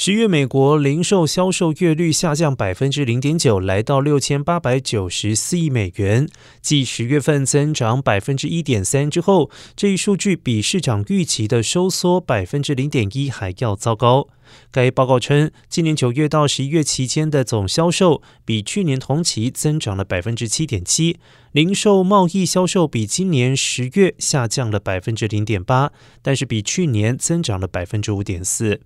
十月美国零售销售月率下降百分之零点九来到六千八百九十四亿美元。继十月份增长百分之一点三之后这一数据比市场预期的收缩百分之零点一还要糟糕。该报告称今年九月到十一月期间的总销售比去年同期增长了百分之七点七零售贸易销售比今年十月下降了百分之零点八但是比去年增长了百分之五点四。